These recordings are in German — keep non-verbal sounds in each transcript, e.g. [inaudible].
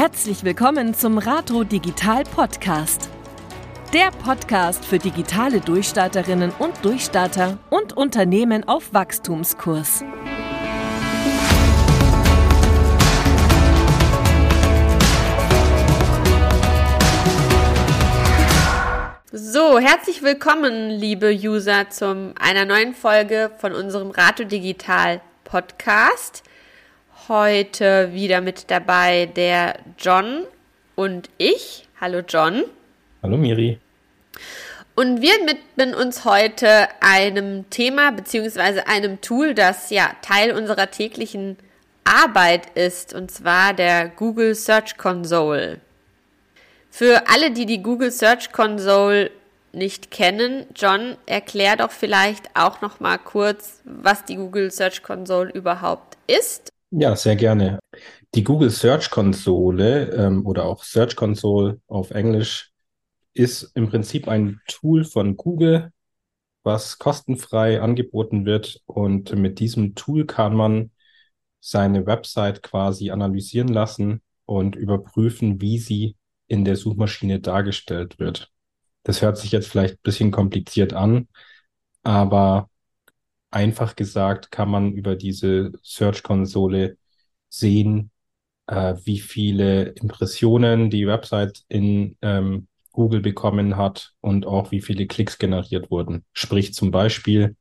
Herzlich willkommen zum Rato Digital Podcast. Der Podcast für digitale Durchstarterinnen und Durchstarter und Unternehmen auf Wachstumskurs. So, herzlich willkommen, liebe User, zu einer neuen Folge von unserem Rato Digital Podcast. Heute wieder mit dabei der John und ich. Hallo John. Hallo Miri. Und wir widmen uns heute einem Thema bzw. einem Tool, das ja Teil unserer täglichen Arbeit ist, und zwar der Google Search Console. Für alle, die die Google Search Console nicht kennen, John, erklär doch vielleicht auch noch mal kurz, was die Google Search Console überhaupt ist. Ja, sehr gerne. Die Google Search Konsole ähm, oder auch Search Console auf Englisch ist im Prinzip ein Tool von Google, was kostenfrei angeboten wird. Und mit diesem Tool kann man seine Website quasi analysieren lassen und überprüfen, wie sie in der Suchmaschine dargestellt wird. Das hört sich jetzt vielleicht ein bisschen kompliziert an, aber einfach gesagt kann man über diese Search-Konsole sehen, äh, wie viele Impressionen die Website in ähm, Google bekommen hat und auch wie viele Klicks generiert wurden. Sprich zum Beispiel,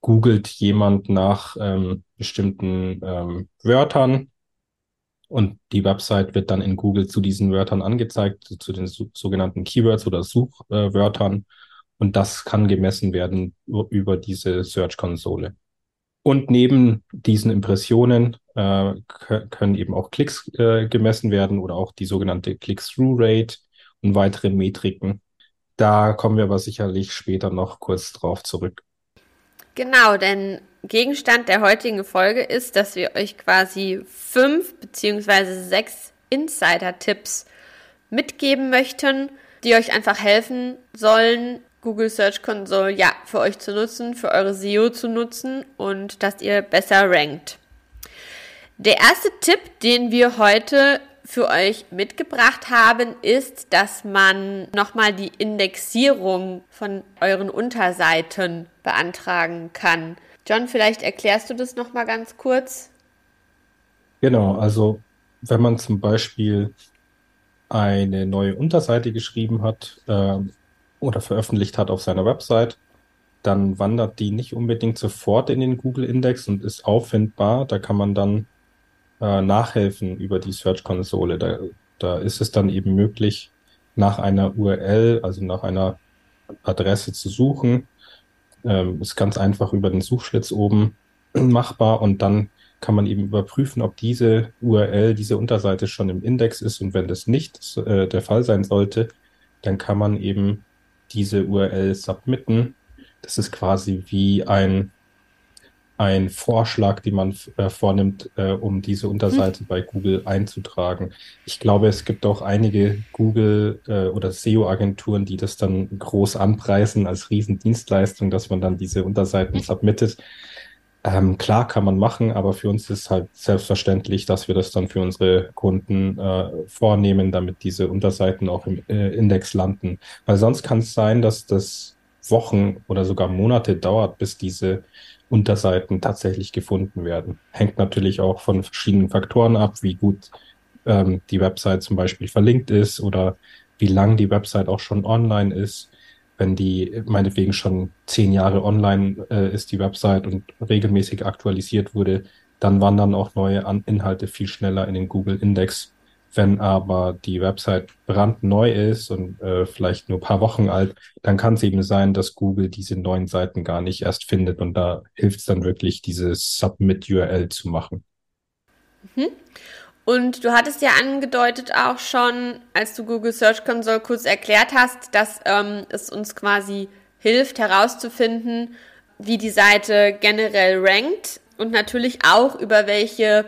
googelt jemand nach ähm, bestimmten ähm, Wörtern und die Website wird dann in Google zu diesen Wörtern angezeigt, zu den so, sogenannten Keywords oder Suchwörtern. Äh, und das kann gemessen werden über diese Search-Konsole. Und neben diesen Impressionen äh, können eben auch Klicks äh, gemessen werden oder auch die sogenannte Click-Through-Rate und weitere Metriken. Da kommen wir aber sicherlich später noch kurz drauf zurück. Genau, denn Gegenstand der heutigen Folge ist, dass wir euch quasi fünf beziehungsweise sechs Insider-Tipps mitgeben möchten, die euch einfach helfen sollen, Google Search Console ja für euch zu nutzen, für eure SEO zu nutzen und dass ihr besser rankt. Der erste Tipp, den wir heute für euch mitgebracht haben, ist, dass man nochmal die Indexierung von euren Unterseiten beantragen kann. John, vielleicht erklärst du das nochmal ganz kurz? Genau, also wenn man zum Beispiel eine neue Unterseite geschrieben hat, äh, oder veröffentlicht hat auf seiner Website, dann wandert die nicht unbedingt sofort in den Google-Index und ist auffindbar. Da kann man dann äh, nachhelfen über die Search-Konsole. Da, da ist es dann eben möglich, nach einer URL, also nach einer Adresse zu suchen. Ähm, ist ganz einfach über den Suchschlitz oben [clears throat] machbar und dann kann man eben überprüfen, ob diese URL, diese Unterseite schon im Index ist und wenn das nicht äh, der Fall sein sollte, dann kann man eben diese URL submitten. Das ist quasi wie ein, ein Vorschlag, den man äh, vornimmt, äh, um diese Unterseite hm. bei Google einzutragen. Ich glaube, es gibt auch einige Google äh, oder SEO-Agenturen, die das dann groß anpreisen als Riesendienstleistung, dass man dann diese Unterseiten submittet. Ähm, klar kann man machen, aber für uns ist halt selbstverständlich, dass wir das dann für unsere Kunden äh, vornehmen, damit diese Unterseiten auch im äh, Index landen. Weil sonst kann es sein, dass das Wochen oder sogar Monate dauert, bis diese Unterseiten tatsächlich gefunden werden. Hängt natürlich auch von verschiedenen Faktoren ab, wie gut ähm, die Website zum Beispiel verlinkt ist oder wie lang die Website auch schon online ist wenn die meinetwegen schon zehn Jahre online äh, ist, die Website und regelmäßig aktualisiert wurde, dann wandern auch neue An Inhalte viel schneller in den Google Index. Wenn aber die Website brandneu ist und äh, vielleicht nur paar Wochen alt, dann kann es eben sein, dass Google diese neuen Seiten gar nicht erst findet und da hilft es dann wirklich, diese Submit-URL zu machen. Mhm. Und du hattest ja angedeutet auch schon, als du Google Search Console kurz erklärt hast, dass ähm, es uns quasi hilft herauszufinden, wie die Seite generell rankt und natürlich auch über welche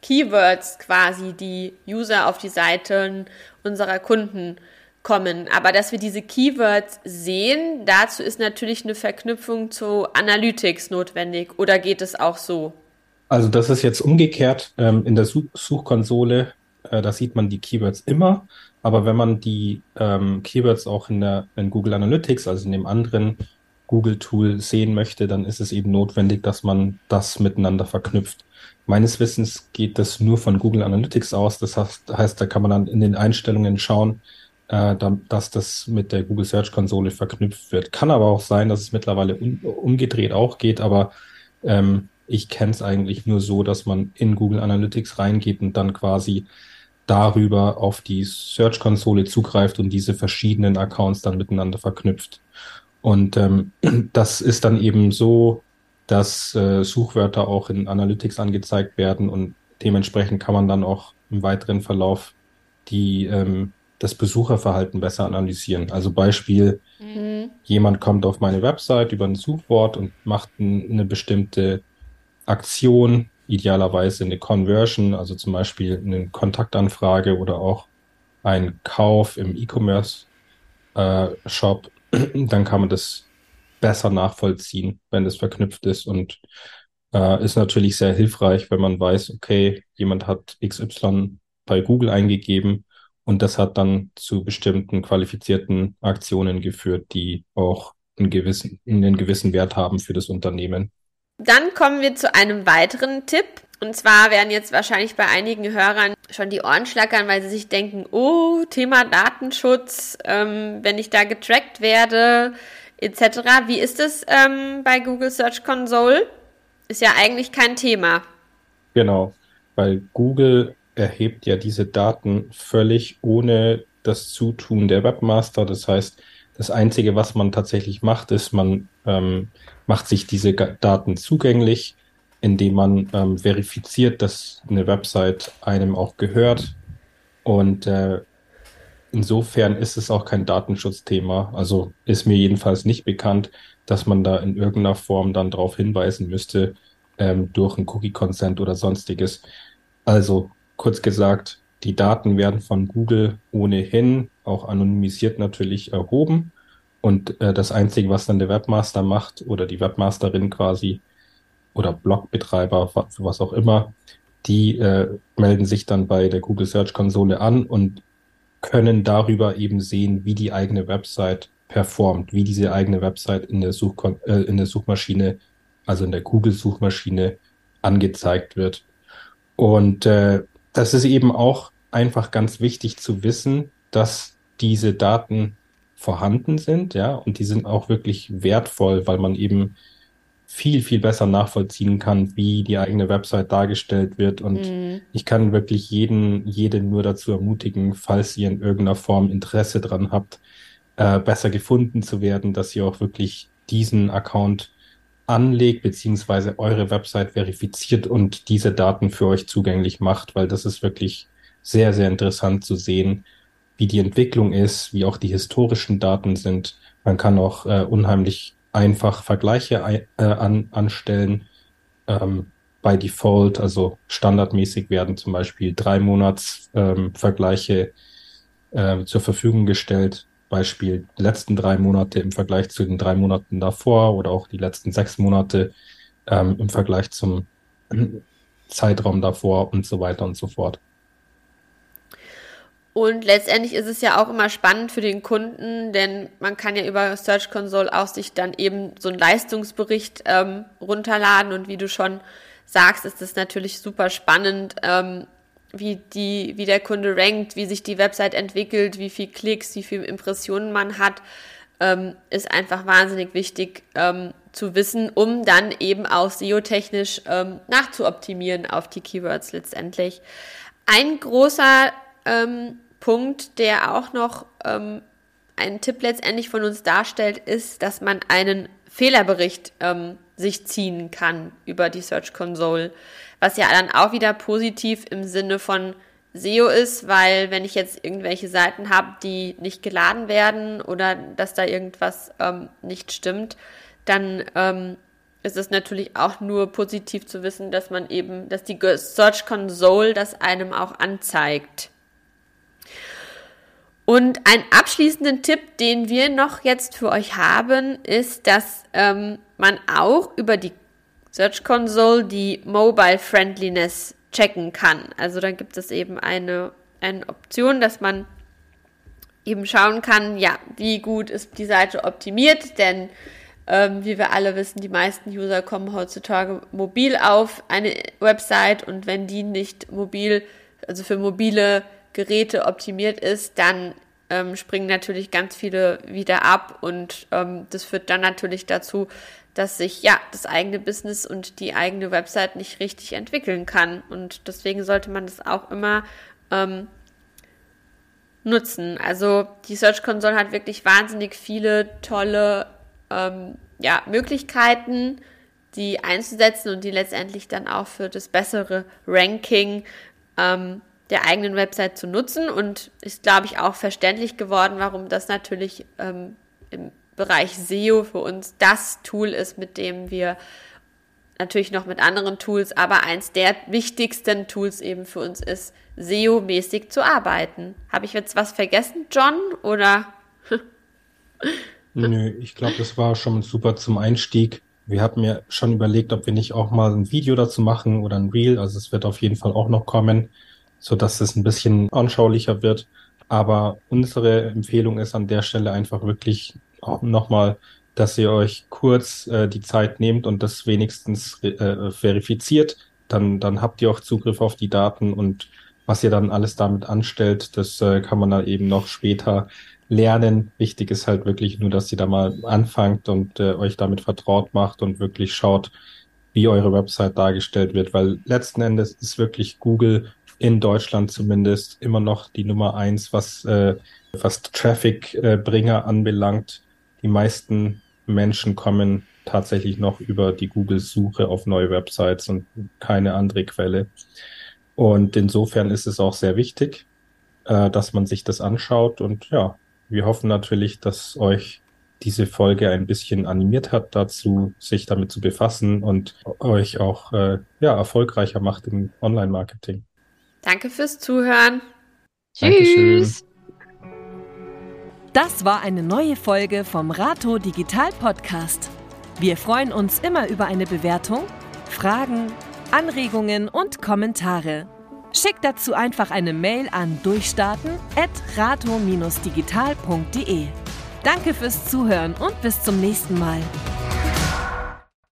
Keywords quasi die User auf die Seiten unserer Kunden kommen. Aber dass wir diese Keywords sehen, dazu ist natürlich eine Verknüpfung zu Analytics notwendig. Oder geht es auch so? Also das ist jetzt umgekehrt. Ähm, in der Such Suchkonsole äh, da sieht man die Keywords immer. Aber wenn man die ähm, Keywords auch in der in Google Analytics, also in dem anderen Google-Tool sehen möchte, dann ist es eben notwendig, dass man das miteinander verknüpft. Meines Wissens geht das nur von Google Analytics aus. Das heißt, da kann man dann in den Einstellungen schauen, äh, dass das mit der Google Search Konsole verknüpft wird. Kann aber auch sein, dass es mittlerweile um, umgedreht auch geht, aber ähm, ich kenne es eigentlich nur so, dass man in Google Analytics reingeht und dann quasi darüber auf die Search-Konsole zugreift und diese verschiedenen Accounts dann miteinander verknüpft. Und ähm, [clears throat] das ist dann eben so, dass äh, Suchwörter auch in Analytics angezeigt werden und dementsprechend kann man dann auch im weiteren Verlauf die ähm, das Besucherverhalten besser analysieren. Also Beispiel, mhm. jemand kommt auf meine Website über ein Suchwort und macht ein, eine bestimmte Aktion, idealerweise eine Conversion, also zum Beispiel eine Kontaktanfrage oder auch ein Kauf im E-Commerce-Shop, äh, [clears throat] dann kann man das besser nachvollziehen, wenn das verknüpft ist und äh, ist natürlich sehr hilfreich, wenn man weiß, okay, jemand hat XY bei Google eingegeben und das hat dann zu bestimmten qualifizierten Aktionen geführt, die auch einen gewissen, einen gewissen Wert haben für das Unternehmen. Dann kommen wir zu einem weiteren Tipp. Und zwar werden jetzt wahrscheinlich bei einigen Hörern schon die Ohren schlackern, weil sie sich denken, oh, Thema Datenschutz, ähm, wenn ich da getrackt werde, etc. Wie ist es ähm, bei Google Search Console? Ist ja eigentlich kein Thema. Genau, weil Google erhebt ja diese Daten völlig ohne das Zutun der Webmaster. Das heißt, das Einzige, was man tatsächlich macht, ist, man ähm, macht sich diese Daten zugänglich, indem man ähm, verifiziert, dass eine Website einem auch gehört. Und äh, insofern ist es auch kein Datenschutzthema. Also ist mir jedenfalls nicht bekannt, dass man da in irgendeiner Form dann darauf hinweisen müsste, ähm, durch ein Cookie-Consent oder sonstiges. Also kurz gesagt, die Daten werden von Google ohnehin auch anonymisiert natürlich erhoben. Und äh, das Einzige, was dann der Webmaster macht oder die Webmasterin quasi oder Blogbetreiber, was auch immer, die äh, melden sich dann bei der Google Search Konsole an und können darüber eben sehen, wie die eigene Website performt, wie diese eigene Website in der, Such äh, in der Suchmaschine, also in der Google-Suchmaschine angezeigt wird. Und äh, das ist eben auch einfach ganz wichtig zu wissen, dass diese Daten vorhanden sind, ja, und die sind auch wirklich wertvoll, weil man eben viel, viel besser nachvollziehen kann, wie die eigene Website dargestellt wird. Und mhm. ich kann wirklich jeden, jede nur dazu ermutigen, falls ihr in irgendeiner Form Interesse dran habt, äh, besser gefunden zu werden, dass ihr auch wirklich diesen Account anlegt, beziehungsweise eure Website verifiziert und diese Daten für euch zugänglich macht, weil das ist wirklich sehr, sehr interessant zu sehen, wie die Entwicklung ist, wie auch die historischen Daten sind. Man kann auch äh, unheimlich einfach Vergleiche äh, an, anstellen. Ähm, bei Default, also standardmäßig werden zum Beispiel drei Monats ähm, äh, zur Verfügung gestellt. Beispiel letzten drei Monate im Vergleich zu den drei Monaten davor oder auch die letzten sechs Monate ähm, im Vergleich zum Zeitraum davor und so weiter und so fort. Und letztendlich ist es ja auch immer spannend für den Kunden, denn man kann ja über Search Console auch sich dann eben so einen Leistungsbericht ähm, runterladen und wie du schon sagst, ist es natürlich super spannend, ähm, wie die, wie der Kunde rankt, wie sich die Website entwickelt, wie viel Klicks, wie viel Impressionen man hat, ähm, ist einfach wahnsinnig wichtig ähm, zu wissen, um dann eben auch SEO-technisch ähm, nachzuoptimieren auf die Keywords letztendlich. Ein großer ähm, Punkt, der auch noch ähm, einen Tipp letztendlich von uns darstellt, ist, dass man einen Fehlerbericht ähm, sich ziehen kann über die Search Console, was ja dann auch wieder positiv im Sinne von SEO ist, weil wenn ich jetzt irgendwelche Seiten habe, die nicht geladen werden oder dass da irgendwas ähm, nicht stimmt, dann ähm, ist es natürlich auch nur positiv zu wissen, dass man eben, dass die Search Console das einem auch anzeigt. Und ein abschließenden Tipp, den wir noch jetzt für euch haben, ist, dass ähm, man auch über die Search Console die Mobile Friendliness checken kann. Also da gibt es eben eine, eine Option, dass man eben schauen kann, ja, wie gut ist die Seite optimiert, denn ähm, wie wir alle wissen, die meisten User kommen heutzutage mobil auf eine Website und wenn die nicht mobil, also für mobile Geräte optimiert ist, dann ähm, springen natürlich ganz viele wieder ab und ähm, das führt dann natürlich dazu, dass sich ja das eigene Business und die eigene Website nicht richtig entwickeln kann und deswegen sollte man das auch immer ähm, nutzen. Also die Search Console hat wirklich wahnsinnig viele tolle ähm, ja, Möglichkeiten, die einzusetzen und die letztendlich dann auch für das bessere Ranking ähm, der eigenen Website zu nutzen. Und ist, glaube ich, auch verständlich geworden, warum das natürlich ähm, im Bereich SEO für uns das Tool ist, mit dem wir natürlich noch mit anderen Tools, aber eins der wichtigsten Tools eben für uns ist, SEO-mäßig zu arbeiten. Habe ich jetzt was vergessen, John? Oder? [laughs] Nö, ich glaube, das war schon super zum Einstieg. Wir hatten mir schon überlegt, ob wir nicht auch mal ein Video dazu machen oder ein Reel. Also es wird auf jeden Fall auch noch kommen, so dass es ein bisschen anschaulicher wird. Aber unsere Empfehlung ist an der Stelle einfach wirklich nochmal, dass ihr euch kurz äh, die Zeit nehmt und das wenigstens äh, verifiziert. Dann, dann habt ihr auch Zugriff auf die Daten und was ihr dann alles damit anstellt, das äh, kann man dann eben noch später lernen. Wichtig ist halt wirklich nur, dass ihr da mal anfangt und äh, euch damit vertraut macht und wirklich schaut, wie eure Website dargestellt wird, weil letzten Endes ist wirklich Google in Deutschland zumindest immer noch die Nummer eins, was, äh, was Traffic-Bringer äh, anbelangt. Die meisten Menschen kommen tatsächlich noch über die Google-Suche auf neue Websites und keine andere Quelle. Und insofern ist es auch sehr wichtig, äh, dass man sich das anschaut. Und ja, wir hoffen natürlich, dass euch diese Folge ein bisschen animiert hat dazu, sich damit zu befassen und euch auch äh, ja, erfolgreicher macht im Online-Marketing. Danke fürs Zuhören. Tschüss. Das war eine neue Folge vom Rato Digital Podcast. Wir freuen uns immer über eine Bewertung, Fragen, Anregungen und Kommentare. Schickt dazu einfach eine Mail an durchstarten.rato-digital.de. Danke fürs Zuhören und bis zum nächsten Mal.